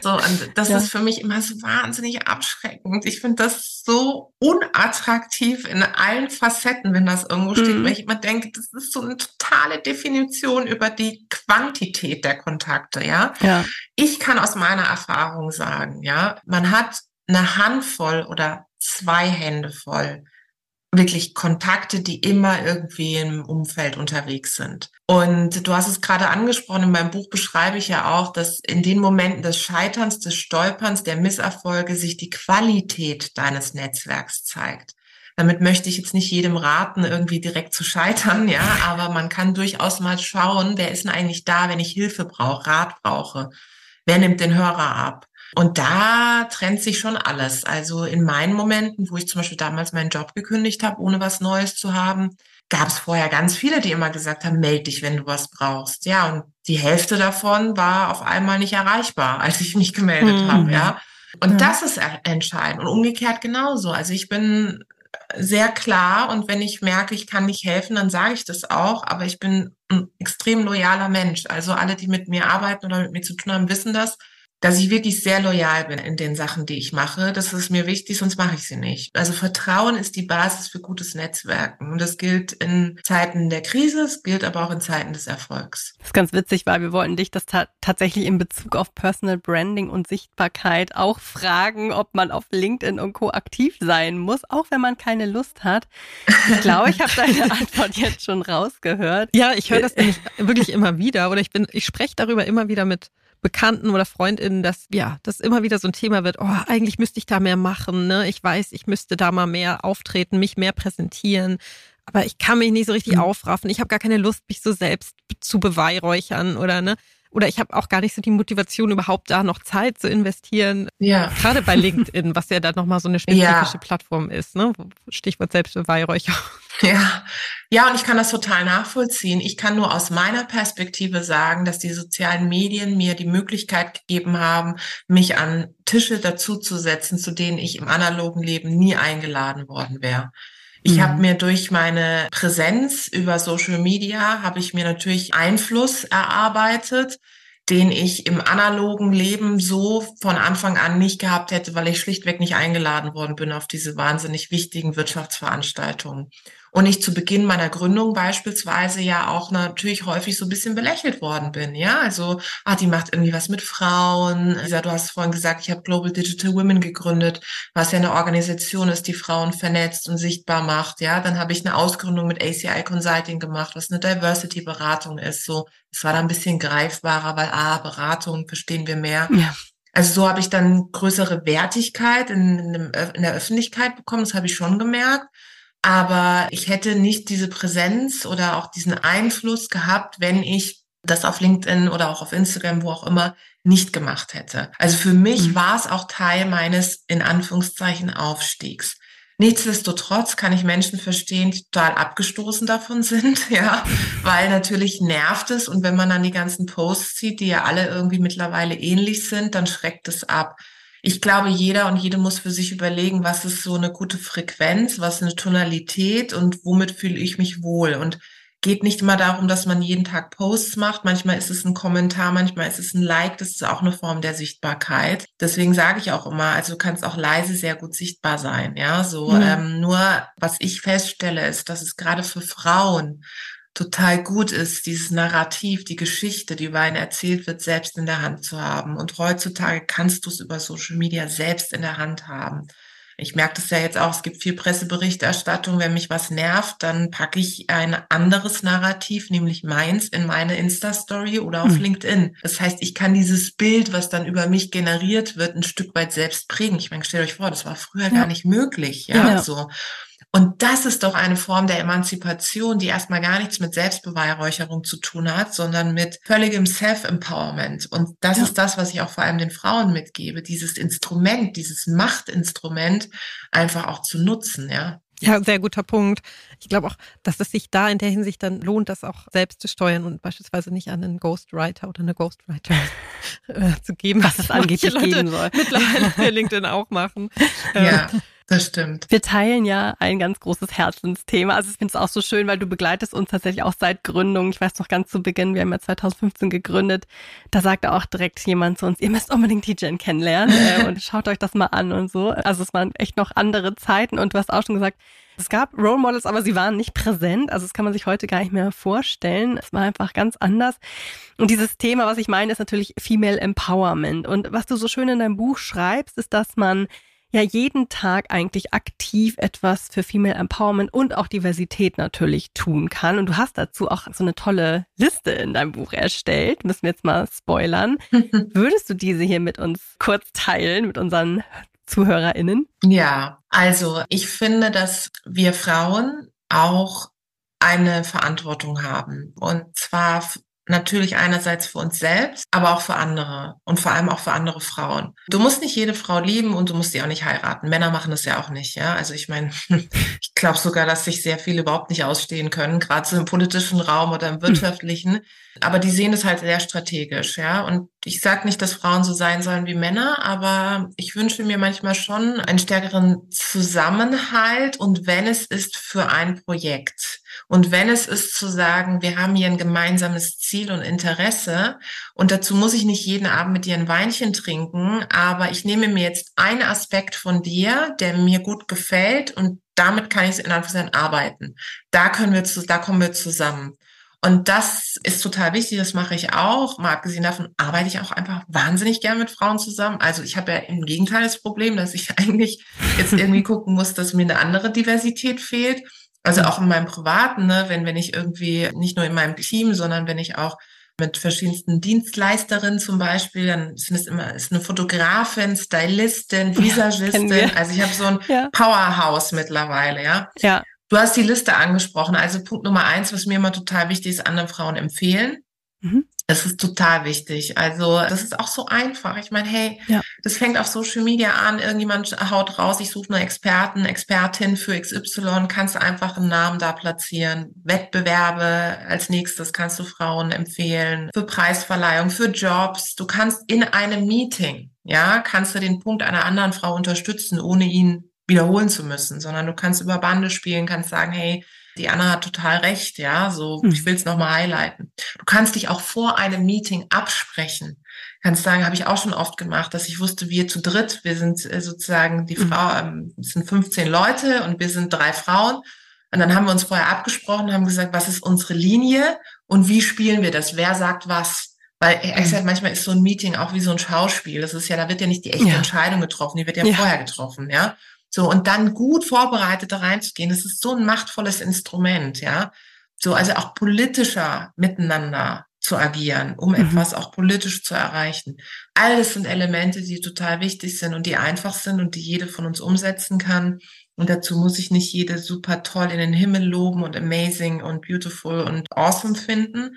So und das ist für mich immer so wahnsinnig abschreckend. Ich finde das so unattraktiv in allen Facetten, wenn das irgendwo steht, mhm. weil ich immer denke, das ist so eine totale Definition über die Quantität der Kontakte, ja? ja. Ich kann aus meiner Erfahrung sagen, ja, man hat eine Handvoll oder zwei Hände voll wirklich Kontakte, die immer irgendwie im Umfeld unterwegs sind. Und du hast es gerade angesprochen, in meinem Buch beschreibe ich ja auch, dass in den Momenten des Scheiterns, des Stolperns, der Misserfolge sich die Qualität deines Netzwerks zeigt. Damit möchte ich jetzt nicht jedem raten, irgendwie direkt zu scheitern, ja, aber man kann durchaus mal schauen, wer ist denn eigentlich da, wenn ich Hilfe brauche, Rat brauche? Wer nimmt den Hörer ab? Und da trennt sich schon alles. Also in meinen Momenten, wo ich zum Beispiel damals meinen Job gekündigt habe, ohne was Neues zu haben, gab es vorher ganz viele, die immer gesagt haben, melde dich, wenn du was brauchst. Ja, und die Hälfte davon war auf einmal nicht erreichbar, (laughs) als ich mich gemeldet mhm. habe, ja. Und ja. das ist entscheidend. Und umgekehrt genauso. Also ich bin sehr klar und wenn ich merke, ich kann nicht helfen, dann sage ich das auch. Aber ich bin ein extrem loyaler Mensch. Also alle, die mit mir arbeiten oder mit mir zu tun haben, wissen das dass ich wirklich sehr loyal bin in den Sachen, die ich mache. Das ist mir wichtig, sonst mache ich sie nicht. Also Vertrauen ist die Basis für gutes Netzwerken. Und das gilt in Zeiten der Krise, es gilt aber auch in Zeiten des Erfolgs. Das ist ganz witzig, weil wir wollten dich das ta tatsächlich in Bezug auf Personal Branding und Sichtbarkeit auch fragen, ob man auf LinkedIn und Co. aktiv sein muss, auch wenn man keine Lust hat. Ich glaube, ich habe deine (laughs) Antwort jetzt schon rausgehört. Ja, ich höre das (laughs) nämlich wirklich immer wieder oder ich bin, ich spreche darüber immer wieder mit Bekannten oder Freundinnen, dass ja, das immer wieder so ein Thema wird. Oh, eigentlich müsste ich da mehr machen. Ne? Ich weiß, ich müsste da mal mehr auftreten, mich mehr präsentieren. Aber ich kann mich nicht so richtig mhm. aufraffen. Ich habe gar keine Lust, mich so selbst zu beweihräuchern oder ne oder ich habe auch gar nicht so die Motivation, überhaupt da noch Zeit zu investieren. Ja. Gerade bei LinkedIn, was ja dann nochmal so eine spezifische ja. Plattform ist, ne? Stichwort Selbstbeweihräucherung. Ja. Ja, und ich kann das total nachvollziehen. Ich kann nur aus meiner Perspektive sagen, dass die sozialen Medien mir die Möglichkeit gegeben haben, mich an Tische dazuzusetzen, zu denen ich im analogen Leben nie eingeladen worden wäre. Ich mhm. habe mir durch meine Präsenz über Social Media, habe ich mir natürlich Einfluss erarbeitet, den ich im analogen Leben so von Anfang an nicht gehabt hätte, weil ich schlichtweg nicht eingeladen worden bin auf diese wahnsinnig wichtigen Wirtschaftsveranstaltungen. Und ich zu Beginn meiner Gründung beispielsweise ja auch natürlich häufig so ein bisschen belächelt worden bin. Ja, also, ah, die macht irgendwie was mit Frauen. Lisa, du hast vorhin gesagt, ich habe Global Digital Women gegründet, was ja eine Organisation ist, die Frauen vernetzt und sichtbar macht. Ja, dann habe ich eine Ausgründung mit ACI Consulting gemacht, was eine Diversity-Beratung ist. So, es war da ein bisschen greifbarer, weil, ah, Beratung verstehen wir mehr. Ja. Also so habe ich dann größere Wertigkeit in, in, der Öffentlichkeit bekommen, das habe ich schon gemerkt. Aber ich hätte nicht diese Präsenz oder auch diesen Einfluss gehabt, wenn ich das auf LinkedIn oder auch auf Instagram, wo auch immer, nicht gemacht hätte. Also für mich mhm. war es auch Teil meines in Anführungszeichen Aufstiegs. Nichtsdestotrotz kann ich Menschen verstehen, die total abgestoßen davon (laughs) sind, ja, weil natürlich nervt es und wenn man dann die ganzen Posts sieht, die ja alle irgendwie mittlerweile ähnlich sind, dann schreckt es ab ich glaube, jeder und jede muss für sich überlegen, was ist so eine gute Frequenz, was ist eine Tonalität und womit fühle ich mich wohl. Und geht nicht immer darum, dass man jeden Tag Posts macht. Manchmal ist es ein Kommentar, manchmal ist es ein Like. Das ist auch eine Form der Sichtbarkeit. Deswegen sage ich auch immer, also du kannst auch leise sehr gut sichtbar sein. Ja, so mhm. ähm, nur was ich feststelle, ist, dass es gerade für Frauen total gut ist, dieses Narrativ, die Geschichte, die über einen erzählt wird, selbst in der Hand zu haben. Und heutzutage kannst du es über Social Media selbst in der Hand haben. Ich merke das ja jetzt auch, es gibt viel Presseberichterstattung. Wenn mich was nervt, dann packe ich ein anderes Narrativ, nämlich meins, in meine Insta-Story oder auf hm. LinkedIn. Das heißt, ich kann dieses Bild, was dann über mich generiert wird, ein Stück weit selbst prägen. Ich meine, stellt euch vor, das war früher ja. gar nicht möglich. Ja, ja. so. Und das ist doch eine Form der Emanzipation, die erstmal gar nichts mit Selbstbeweihräucherung zu tun hat, sondern mit völligem Self-Empowerment. Und das ja. ist das, was ich auch vor allem den Frauen mitgebe, dieses Instrument, dieses Machtinstrument einfach auch zu nutzen, ja. Ja, sehr guter Punkt. Ich glaube auch, dass es sich da in der Hinsicht dann lohnt, das auch selbst zu steuern und beispielsweise nicht an einen Ghostwriter oder eine Ghostwriter äh, zu geben, was es angeblich geben soll. Mittlerweile (laughs) LinkedIn auch machen. Ja. Das stimmt. Wir teilen ja ein ganz großes Herzensthema. Also ich finde es auch so schön, weil du begleitest uns tatsächlich auch seit Gründung. Ich weiß noch ganz zu Beginn, wir haben ja 2015 gegründet. Da sagte auch direkt jemand zu uns, ihr müsst unbedingt die Jen kennenlernen äh, (laughs) und schaut euch das mal an und so. Also es waren echt noch andere Zeiten und du hast auch schon gesagt, es gab Role Models, aber sie waren nicht präsent. Also das kann man sich heute gar nicht mehr vorstellen. Es war einfach ganz anders. Und dieses Thema, was ich meine, ist natürlich Female Empowerment. Und was du so schön in deinem Buch schreibst, ist, dass man ja jeden Tag eigentlich aktiv etwas für Female Empowerment und auch Diversität natürlich tun kann. Und du hast dazu auch so eine tolle Liste in deinem Buch erstellt. Müssen wir jetzt mal spoilern. (laughs) Würdest du diese hier mit uns kurz teilen, mit unseren ZuhörerInnen? Ja, also ich finde, dass wir Frauen auch eine Verantwortung haben. Und zwar Natürlich einerseits für uns selbst, aber auch für andere und vor allem auch für andere Frauen. Du musst nicht jede Frau lieben und du musst sie auch nicht heiraten. Männer machen das ja auch nicht, ja. Also ich meine, (laughs) ich glaube sogar, dass sich sehr viele überhaupt nicht ausstehen können, gerade so im politischen Raum oder im wirtschaftlichen. Aber die sehen es halt sehr strategisch, ja. Und ich sage nicht, dass Frauen so sein sollen wie Männer, aber ich wünsche mir manchmal schon einen stärkeren Zusammenhalt und wenn es ist für ein Projekt. Und wenn es ist zu sagen, wir haben hier ein gemeinsames Ziel und Interesse und dazu muss ich nicht jeden Abend mit dir ein Weinchen trinken, aber ich nehme mir jetzt einen Aspekt von dir, der mir gut gefällt und damit kann ich in Anführungszeichen arbeiten. Da können wir zu, da kommen wir zusammen. Und das ist total wichtig, das mache ich auch. Mal abgesehen davon arbeite ich auch einfach wahnsinnig gern mit Frauen zusammen. Also ich habe ja im Gegenteil das Problem, dass ich (laughs) eigentlich jetzt irgendwie gucken muss, dass mir eine andere Diversität fehlt. Also auch in meinem Privaten, ne, wenn, wenn ich irgendwie nicht nur in meinem Team, sondern wenn ich auch mit verschiedensten Dienstleisterinnen zum Beispiel, dann sind es immer ist eine Fotografin, Stylistin, Visagistin. (laughs) Ja, also ich habe so ein ja. Powerhouse mittlerweile, ja. Ja. Du hast die Liste angesprochen. Also Punkt Nummer eins, was mir immer total wichtig ist, anderen Frauen empfehlen. Mhm. Das ist total wichtig. Also das ist auch so einfach. Ich meine, hey, ja. das fängt auf Social Media an, irgendjemand haut raus, ich suche eine Experten, Expertin für XY, kannst einfach einen Namen da platzieren. Wettbewerbe als nächstes kannst du Frauen empfehlen, für Preisverleihung, für Jobs. Du kannst in einem Meeting, ja, kannst du den Punkt einer anderen Frau unterstützen, ohne ihn wiederholen zu müssen, sondern du kannst über Bande spielen, kannst sagen, hey, die Anna hat total recht, ja, so, hm. ich will es nochmal highlighten. Du kannst dich auch vor einem Meeting absprechen. Kannst sagen, habe ich auch schon oft gemacht, dass ich wusste, wir zu dritt, wir sind äh, sozusagen die hm. Frau, ähm, es sind 15 Leute und wir sind drei Frauen. Und dann haben wir uns vorher abgesprochen, haben gesagt, was ist unsere Linie und wie spielen wir das? Wer sagt was? Weil ich hm. sag, manchmal ist so ein Meeting auch wie so ein Schauspiel. Das ist ja, da wird ja nicht die echte ja. Entscheidung getroffen, die wird ja, ja, vorher getroffen, ja. So, und dann gut vorbereitet da reinzugehen, das ist so ein machtvolles Instrument, ja. So, also auch politischer miteinander zu agieren, um mhm. etwas auch politisch zu erreichen. Alles sind Elemente, die total wichtig sind und die einfach sind und die jede von uns umsetzen kann. Und dazu muss ich nicht jede super toll in den Himmel loben und amazing und beautiful und awesome finden.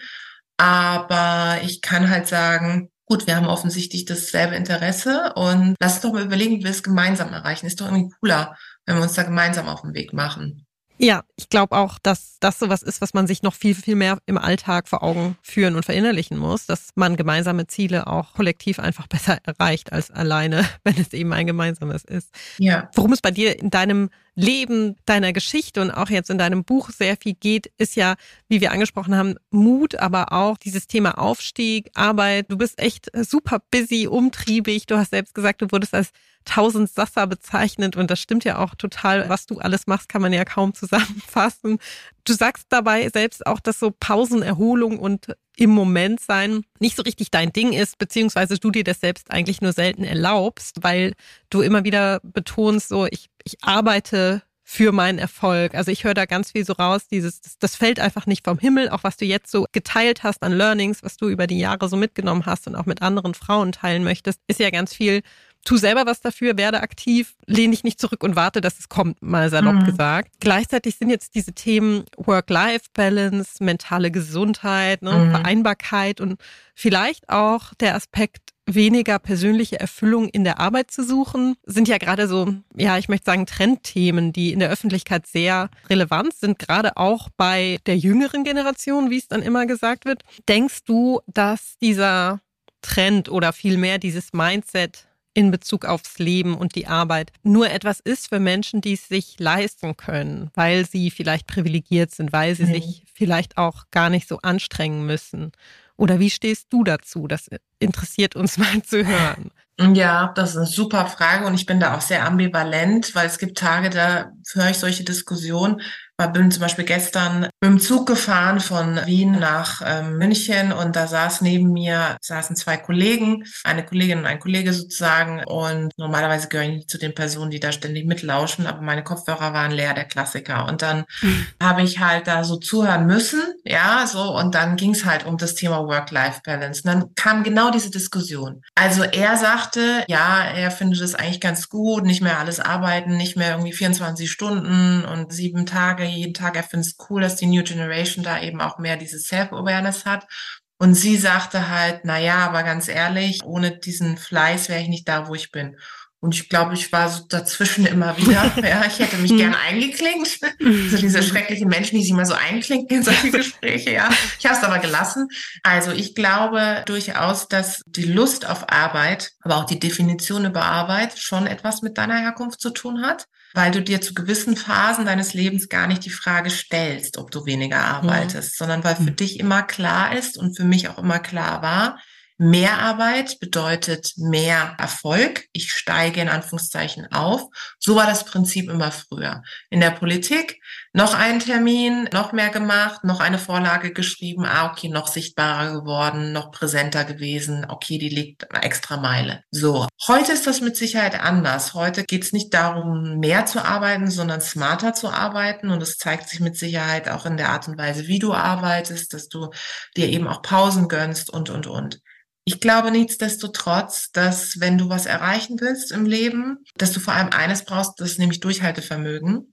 Aber ich kann halt sagen, gut, wir haben offensichtlich dasselbe Interesse und lass uns doch mal überlegen, wie wir es gemeinsam erreichen. Ist doch irgendwie cooler, wenn wir uns da gemeinsam auf den Weg machen. Ja, ich glaube auch, dass das sowas ist, was man sich noch viel, viel mehr im Alltag vor Augen führen und verinnerlichen muss, dass man gemeinsame Ziele auch kollektiv einfach (laughs) besser erreicht als alleine, wenn es eben ein gemeinsames ist. Ja. Worum es bei dir in deinem Leben, deiner Geschichte und auch jetzt in deinem Buch sehr viel geht, ist ja, wie wir angesprochen haben, Mut, aber auch dieses Thema Aufstieg, Arbeit. Du bist echt super busy, umtriebig. Du hast selbst gesagt, du wurdest als tausend Sasser bezeichnet und das stimmt ja auch total. Was du alles machst, kann man ja kaum zusammenfassen. Du sagst dabei selbst auch, dass so Pausen, Erholung und im Moment sein nicht so richtig dein Ding ist, beziehungsweise du dir das selbst eigentlich nur selten erlaubst, weil du immer wieder betonst, so ich, ich arbeite für meinen Erfolg. Also ich höre da ganz viel so raus, dieses, das, das fällt einfach nicht vom Himmel, auch was du jetzt so geteilt hast an Learnings, was du über die Jahre so mitgenommen hast und auch mit anderen Frauen teilen möchtest, ist ja ganz viel tu selber was dafür, werde aktiv, lehne dich nicht zurück und warte, dass es kommt, mal salopp mhm. gesagt. Gleichzeitig sind jetzt diese Themen Work-Life-Balance, mentale Gesundheit, ne, mhm. Vereinbarkeit und vielleicht auch der Aspekt weniger persönliche Erfüllung in der Arbeit zu suchen, sind ja gerade so, ja, ich möchte sagen, Trendthemen, die in der Öffentlichkeit sehr relevant sind, gerade auch bei der jüngeren Generation, wie es dann immer gesagt wird. Denkst du, dass dieser Trend oder vielmehr dieses Mindset in Bezug aufs Leben und die Arbeit nur etwas ist für Menschen, die es sich leisten können, weil sie vielleicht privilegiert sind, weil sie mhm. sich vielleicht auch gar nicht so anstrengen müssen. Oder wie stehst du dazu? Das interessiert uns (laughs) mal zu hören. Ja, das ist eine super Frage und ich bin da auch sehr ambivalent, weil es gibt Tage, da höre ich solche Diskussionen, ich bin zum Beispiel gestern mit dem Zug gefahren von Wien nach ähm, München und da saß neben mir, saßen zwei Kollegen, eine Kollegin und ein Kollege sozusagen und normalerweise gehöre ich nicht zu den Personen, die da ständig mitlauschen, aber meine Kopfhörer waren leer, der Klassiker. Und dann mhm. habe ich halt da so zuhören müssen, ja, so und dann ging es halt um das Thema Work-Life-Balance. Und dann kam genau diese Diskussion. Also er sagte, ja, er findet es eigentlich ganz gut, nicht mehr alles arbeiten, nicht mehr irgendwie 24 Stunden und sieben Tage jeden Tag. Er findet es cool, dass die New Generation da eben auch mehr diese Self-Awareness hat. Und sie sagte halt, na ja, aber ganz ehrlich, ohne diesen Fleiß wäre ich nicht da, wo ich bin. Und ich glaube, ich war so dazwischen (laughs) immer wieder. Ja, ich hätte mich gern eingeklinkt. (laughs) So diese schrecklichen Menschen, die sich mal so einklinken in solche Gespräche. Ja, ich habe es aber gelassen. Also ich glaube durchaus, dass die Lust auf Arbeit, aber auch die Definition über Arbeit schon etwas mit deiner Herkunft zu tun hat weil du dir zu gewissen Phasen deines Lebens gar nicht die Frage stellst, ob du weniger arbeitest, ja. sondern weil für hm. dich immer klar ist und für mich auch immer klar war, Mehr Arbeit bedeutet mehr Erfolg. Ich steige in Anführungszeichen auf. So war das Prinzip immer früher. In der Politik noch ein Termin, noch mehr gemacht, noch eine Vorlage geschrieben. Ah, okay, noch sichtbarer geworden, noch präsenter gewesen. Okay, die liegt eine extra Meile. So. Heute ist das mit Sicherheit anders. Heute geht es nicht darum, mehr zu arbeiten, sondern smarter zu arbeiten. Und es zeigt sich mit Sicherheit auch in der Art und Weise, wie du arbeitest, dass du dir eben auch Pausen gönnst und, und, und. Ich glaube nichtsdestotrotz, dass wenn du was erreichen willst im Leben, dass du vor allem eines brauchst, das ist nämlich Durchhaltevermögen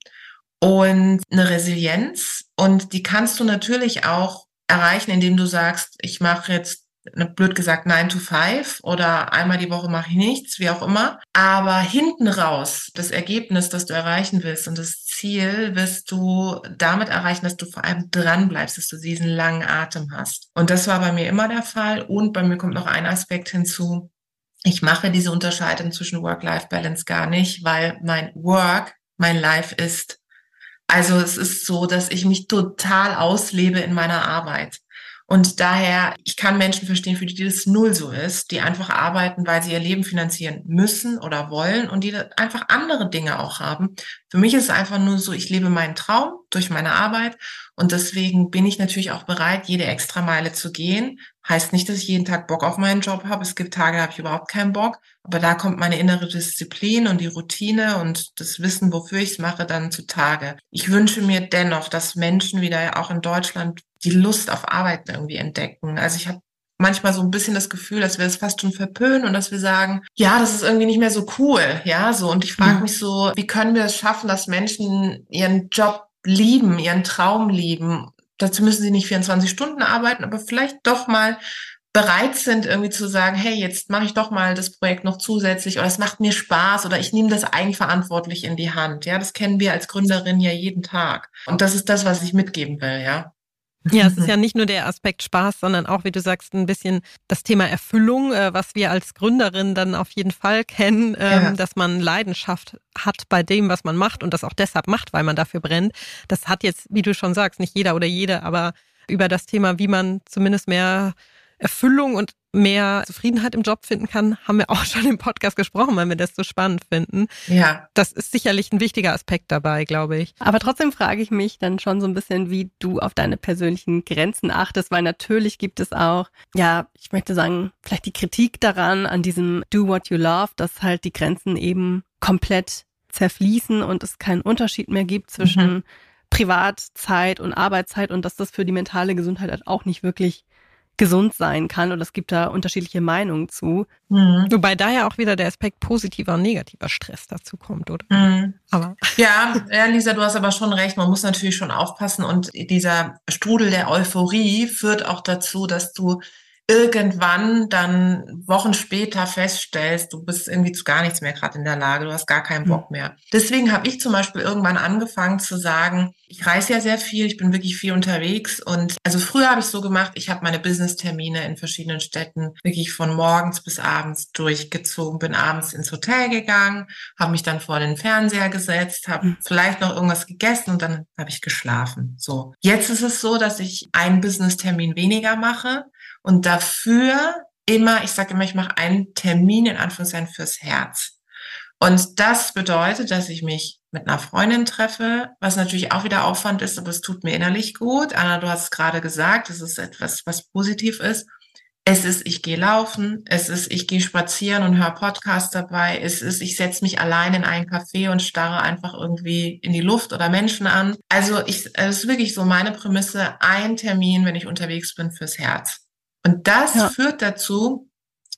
und eine Resilienz. Und die kannst du natürlich auch erreichen, indem du sagst, ich mache jetzt Ne, blöd gesagt, 9 to 5 oder einmal die Woche mache ich nichts, wie auch immer. Aber hinten raus, das Ergebnis, das du erreichen willst und das Ziel wirst du damit erreichen, dass du vor allem dran bleibst, dass du diesen langen Atem hast. Und das war bei mir immer der Fall. Und bei mir kommt noch ein Aspekt hinzu. Ich mache diese Unterscheidung zwischen Work-Life-Balance gar nicht, weil mein Work mein Life ist. Also es ist so, dass ich mich total auslebe in meiner Arbeit. Und daher, ich kann Menschen verstehen, für die das null so ist, die einfach arbeiten, weil sie ihr Leben finanzieren müssen oder wollen und die einfach andere Dinge auch haben. Für mich ist es einfach nur so, ich lebe meinen Traum durch meine Arbeit und deswegen bin ich natürlich auch bereit, jede extra Meile zu gehen. Heißt nicht, dass ich jeden Tag Bock auf meinen Job habe. Es gibt Tage, da habe ich überhaupt keinen Bock. Aber da kommt meine innere Disziplin und die Routine und das Wissen, wofür ich es mache, dann zutage. Ich wünsche mir dennoch, dass Menschen wieder auch in Deutschland die Lust auf Arbeiten irgendwie entdecken. Also ich habe manchmal so ein bisschen das Gefühl, dass wir es fast schon verpönen und dass wir sagen, ja, das ist irgendwie nicht mehr so cool, ja, so. Und ich frage mhm. mich so, wie können wir es schaffen, dass Menschen ihren Job lieben, ihren Traum lieben? Dazu müssen sie nicht 24 Stunden arbeiten, aber vielleicht doch mal bereit sind, irgendwie zu sagen, hey, jetzt mache ich doch mal das Projekt noch zusätzlich oder es macht mir Spaß oder ich nehme das eigenverantwortlich in die Hand. Ja, das kennen wir als Gründerin ja jeden Tag. Und das ist das, was ich mitgeben will, ja. Ja, es ist (laughs) ja nicht nur der Aspekt Spaß, sondern auch, wie du sagst, ein bisschen das Thema Erfüllung, äh, was wir als Gründerin dann auf jeden Fall kennen, ähm, ja. dass man Leidenschaft hat bei dem, was man macht und das auch deshalb macht, weil man dafür brennt. Das hat jetzt, wie du schon sagst, nicht jeder oder jede, aber über das Thema, wie man zumindest mehr Erfüllung und mehr Zufriedenheit im Job finden kann, haben wir auch (laughs) schon im Podcast gesprochen, weil wir das so spannend finden. Ja. Das ist sicherlich ein wichtiger Aspekt dabei, glaube ich. Aber trotzdem frage ich mich dann schon so ein bisschen, wie du auf deine persönlichen Grenzen achtest, weil natürlich gibt es auch, ja, ich möchte sagen, vielleicht die Kritik daran, an diesem Do What You Love, dass halt die Grenzen eben komplett zerfließen und es keinen Unterschied mehr gibt zwischen mhm. Privatzeit und Arbeitszeit und dass das für die mentale Gesundheit halt auch nicht wirklich gesund sein kann und es gibt da unterschiedliche Meinungen zu. Mhm. Wobei da ja auch wieder der Aspekt positiver und negativer Stress dazu kommt, oder? Mhm. Aber. Ja, ja, Lisa, du hast aber schon recht. Man muss natürlich schon aufpassen und dieser Strudel der Euphorie führt auch dazu, dass du irgendwann dann Wochen später feststellst, du bist irgendwie zu gar nichts mehr gerade in der Lage, du hast gar keinen Bock hm. mehr. Deswegen habe ich zum Beispiel irgendwann angefangen zu sagen, ich reise ja sehr viel, ich bin wirklich viel unterwegs und also früher habe ich so gemacht, ich habe meine Business-Termine in verschiedenen Städten wirklich von morgens bis abends durchgezogen, bin abends ins Hotel gegangen, habe mich dann vor den Fernseher gesetzt, habe mhm. vielleicht noch irgendwas gegessen und dann habe ich geschlafen. So. Jetzt ist es so, dass ich einen Business-Termin weniger mache und dafür immer, ich sage immer, ich mache einen Termin in Anführungszeichen fürs Herz. Und das bedeutet, dass ich mich mit einer Freundin treffe, was natürlich auch wieder Aufwand ist, aber es tut mir innerlich gut. Anna, du hast es gerade gesagt, es ist etwas, was positiv ist. Es ist, ich gehe laufen, es ist, ich gehe spazieren und höre Podcast dabei, es ist, ich setze mich allein in einen Café und starre einfach irgendwie in die Luft oder Menschen an. Also ich, es ist wirklich so meine Prämisse, ein Termin, wenn ich unterwegs bin, fürs Herz. Und das ja. führt dazu,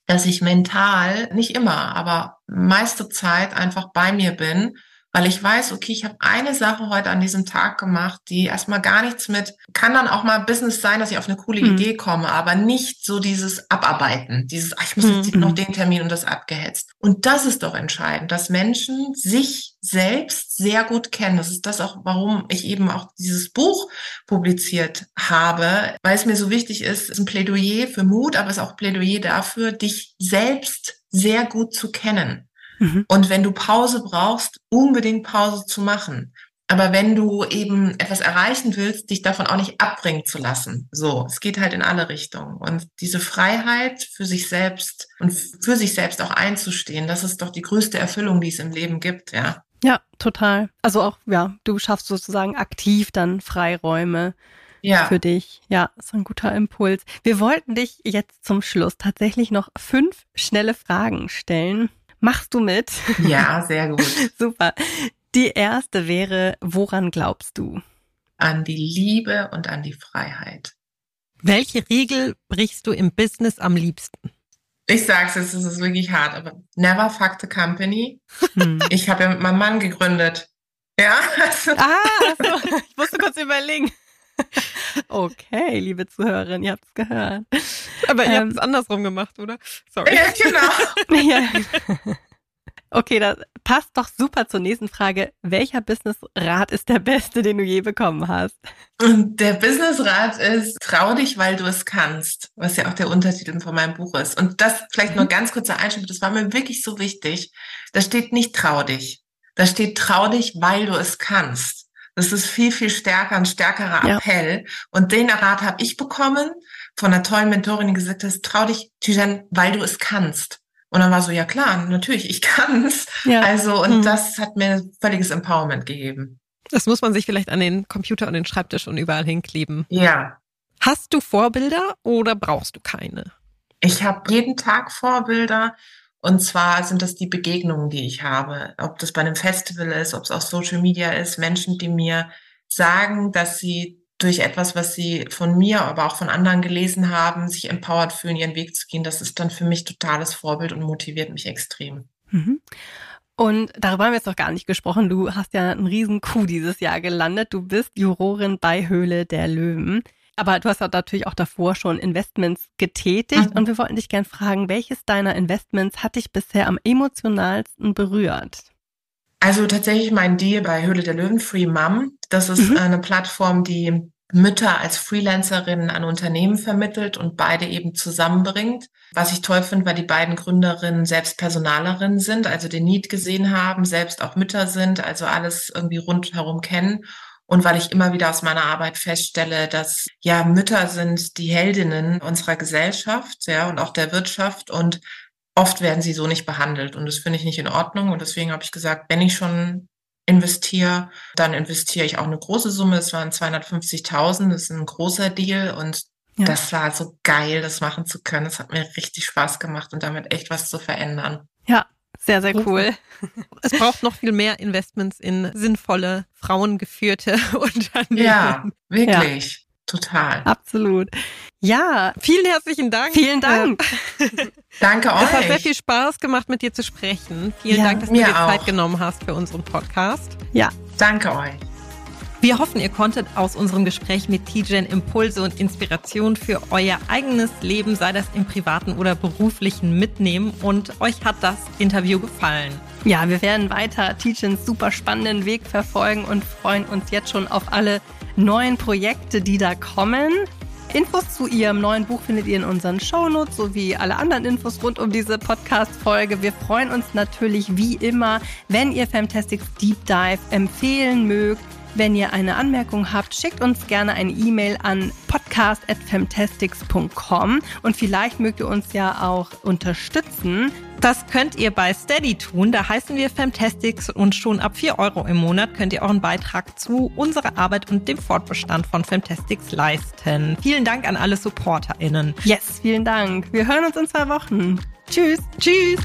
dass ich mental, nicht immer, aber meiste Zeit einfach bei mir bin, weil ich weiß, okay, ich habe eine Sache heute an diesem Tag gemacht, die erstmal gar nichts mit, kann dann auch mal Business sein, dass ich auf eine coole mhm. Idee komme, aber nicht so dieses Abarbeiten, dieses, ach, ich muss jetzt mhm. noch den Termin und das abgehetzt. Und das ist doch entscheidend, dass Menschen sich selbst sehr gut kennen. Das ist das auch, warum ich eben auch dieses Buch publiziert habe, weil es mir so wichtig ist, es ist ein Plädoyer für Mut, aber es ist auch Plädoyer dafür, dich selbst sehr gut zu kennen. Mhm. Und wenn du Pause brauchst, unbedingt Pause zu machen. Aber wenn du eben etwas erreichen willst, dich davon auch nicht abbringen zu lassen. So, es geht halt in alle Richtungen. Und diese Freiheit für sich selbst und für sich selbst auch einzustehen, das ist doch die größte Erfüllung, die es im Leben gibt, ja. Ja, total. Also auch, ja, du schaffst sozusagen aktiv dann Freiräume ja. für dich. Ja, ist ein guter Impuls. Wir wollten dich jetzt zum Schluss tatsächlich noch fünf schnelle Fragen stellen. Machst du mit? Ja, (laughs) sehr gut. Super. Die erste wäre, woran glaubst du? An die Liebe und an die Freiheit. Welche Regel brichst du im Business am liebsten? Ich sag's, es ist wirklich hart, aber never fuck the company. Hm. Ich habe ja mit meinem Mann gegründet. Ja. (laughs) ah, so. ich musste kurz überlegen. Okay, liebe Zuhörerin, ihr habt es gehört. Aber ihr ähm, habt es andersrum gemacht, oder? Sorry. Ja, genau. (laughs) ja. Okay, das passt doch super zur nächsten Frage. Welcher Businessrat ist der beste, den du je bekommen hast? Und der Businessrat ist, trau dich, weil du es kannst, was ja auch der Untertitel von meinem Buch ist. Und das vielleicht nur mhm. ganz kurzer Einschub, das war mir wirklich so wichtig. Da steht nicht trau dich. Da steht trau dich, weil du es kannst. Das ist viel, viel stärker, ein stärkerer Appell. Ja. Und den Rat habe ich bekommen von einer tollen Mentorin, die gesagt hat, trau dich, Tijan, weil du es kannst. Und dann war so, ja klar, natürlich, ich (laughs) kann's. Ja. Also, und mhm. das hat mir völliges Empowerment gegeben. Das muss man sich vielleicht an den Computer und den Schreibtisch und überall hinkleben. Ja. Hast du Vorbilder oder brauchst du keine? Ich habe jeden Tag Vorbilder. Und zwar sind das die Begegnungen, die ich habe. Ob das bei einem Festival ist, ob es auf Social Media ist, Menschen, die mir sagen, dass sie durch etwas, was sie von mir, aber auch von anderen gelesen haben, sich empowered fühlen, ihren Weg zu gehen. Das ist dann für mich totales Vorbild und motiviert mich extrem. Mhm. Und darüber haben wir jetzt noch gar nicht gesprochen. Du hast ja einen riesen Coup dieses Jahr gelandet. Du bist Jurorin bei Höhle der Löwen. Aber du hast ja natürlich auch davor schon Investments getätigt mhm. und wir wollten dich gern fragen, welches deiner Investments hat dich bisher am emotionalsten berührt? Also tatsächlich mein Deal bei Höhle der Löwen, Free Mom. Das ist mhm. eine Plattform, die Mütter als Freelancerinnen an Unternehmen vermittelt und beide eben zusammenbringt. Was ich toll finde, weil die beiden Gründerinnen selbst Personalerinnen sind, also den Need gesehen haben, selbst auch Mütter sind, also alles irgendwie rundherum kennen und weil ich immer wieder aus meiner Arbeit feststelle, dass ja Mütter sind die Heldinnen unserer Gesellschaft, ja, und auch der Wirtschaft und oft werden sie so nicht behandelt und das finde ich nicht in Ordnung und deswegen habe ich gesagt, wenn ich schon investiere, dann investiere ich auch eine große Summe. Es waren 250.000, das ist ein großer Deal und ja. das war so geil, das machen zu können. Es hat mir richtig Spaß gemacht und damit echt was zu verändern. Ja, sehr, sehr cool. Es braucht noch viel mehr Investments in sinnvolle, frauengeführte (laughs) Unternehmen. Ja, wirklich. Ja. Total. Absolut. Ja. Vielen herzlichen Dank. Vielen Dank. (laughs) Danke euch. Es hat sehr viel Spaß gemacht, mit dir zu sprechen. Vielen ja, Dank, dass du dir auch. Zeit genommen hast für unseren Podcast. Ja. Danke euch. Wir hoffen, ihr konntet aus unserem Gespräch mit Tijen Impulse und Inspiration für euer eigenes Leben, sei das im privaten oder beruflichen, mitnehmen und euch hat das Interview gefallen. Ja, wir werden weiter Tijens super spannenden Weg verfolgen und freuen uns jetzt schon auf alle neuen Projekte, die da kommen. Infos zu ihrem neuen Buch findet ihr in unseren Shownotes sowie alle anderen Infos rund um diese Podcast-Folge. Wir freuen uns natürlich wie immer, wenn ihr Fantastics Deep Dive empfehlen mögt. Wenn ihr eine Anmerkung habt, schickt uns gerne eine E-Mail an podcast.fantastics.com und vielleicht mögt ihr uns ja auch unterstützen. Das könnt ihr bei Steady tun. Da heißen wir Fantastics und schon ab 4 Euro im Monat könnt ihr euren Beitrag zu unserer Arbeit und dem Fortbestand von Fantastics leisten. Vielen Dank an alle SupporterInnen. Yes, vielen Dank. Wir hören uns in zwei Wochen. Tschüss. Tschüss.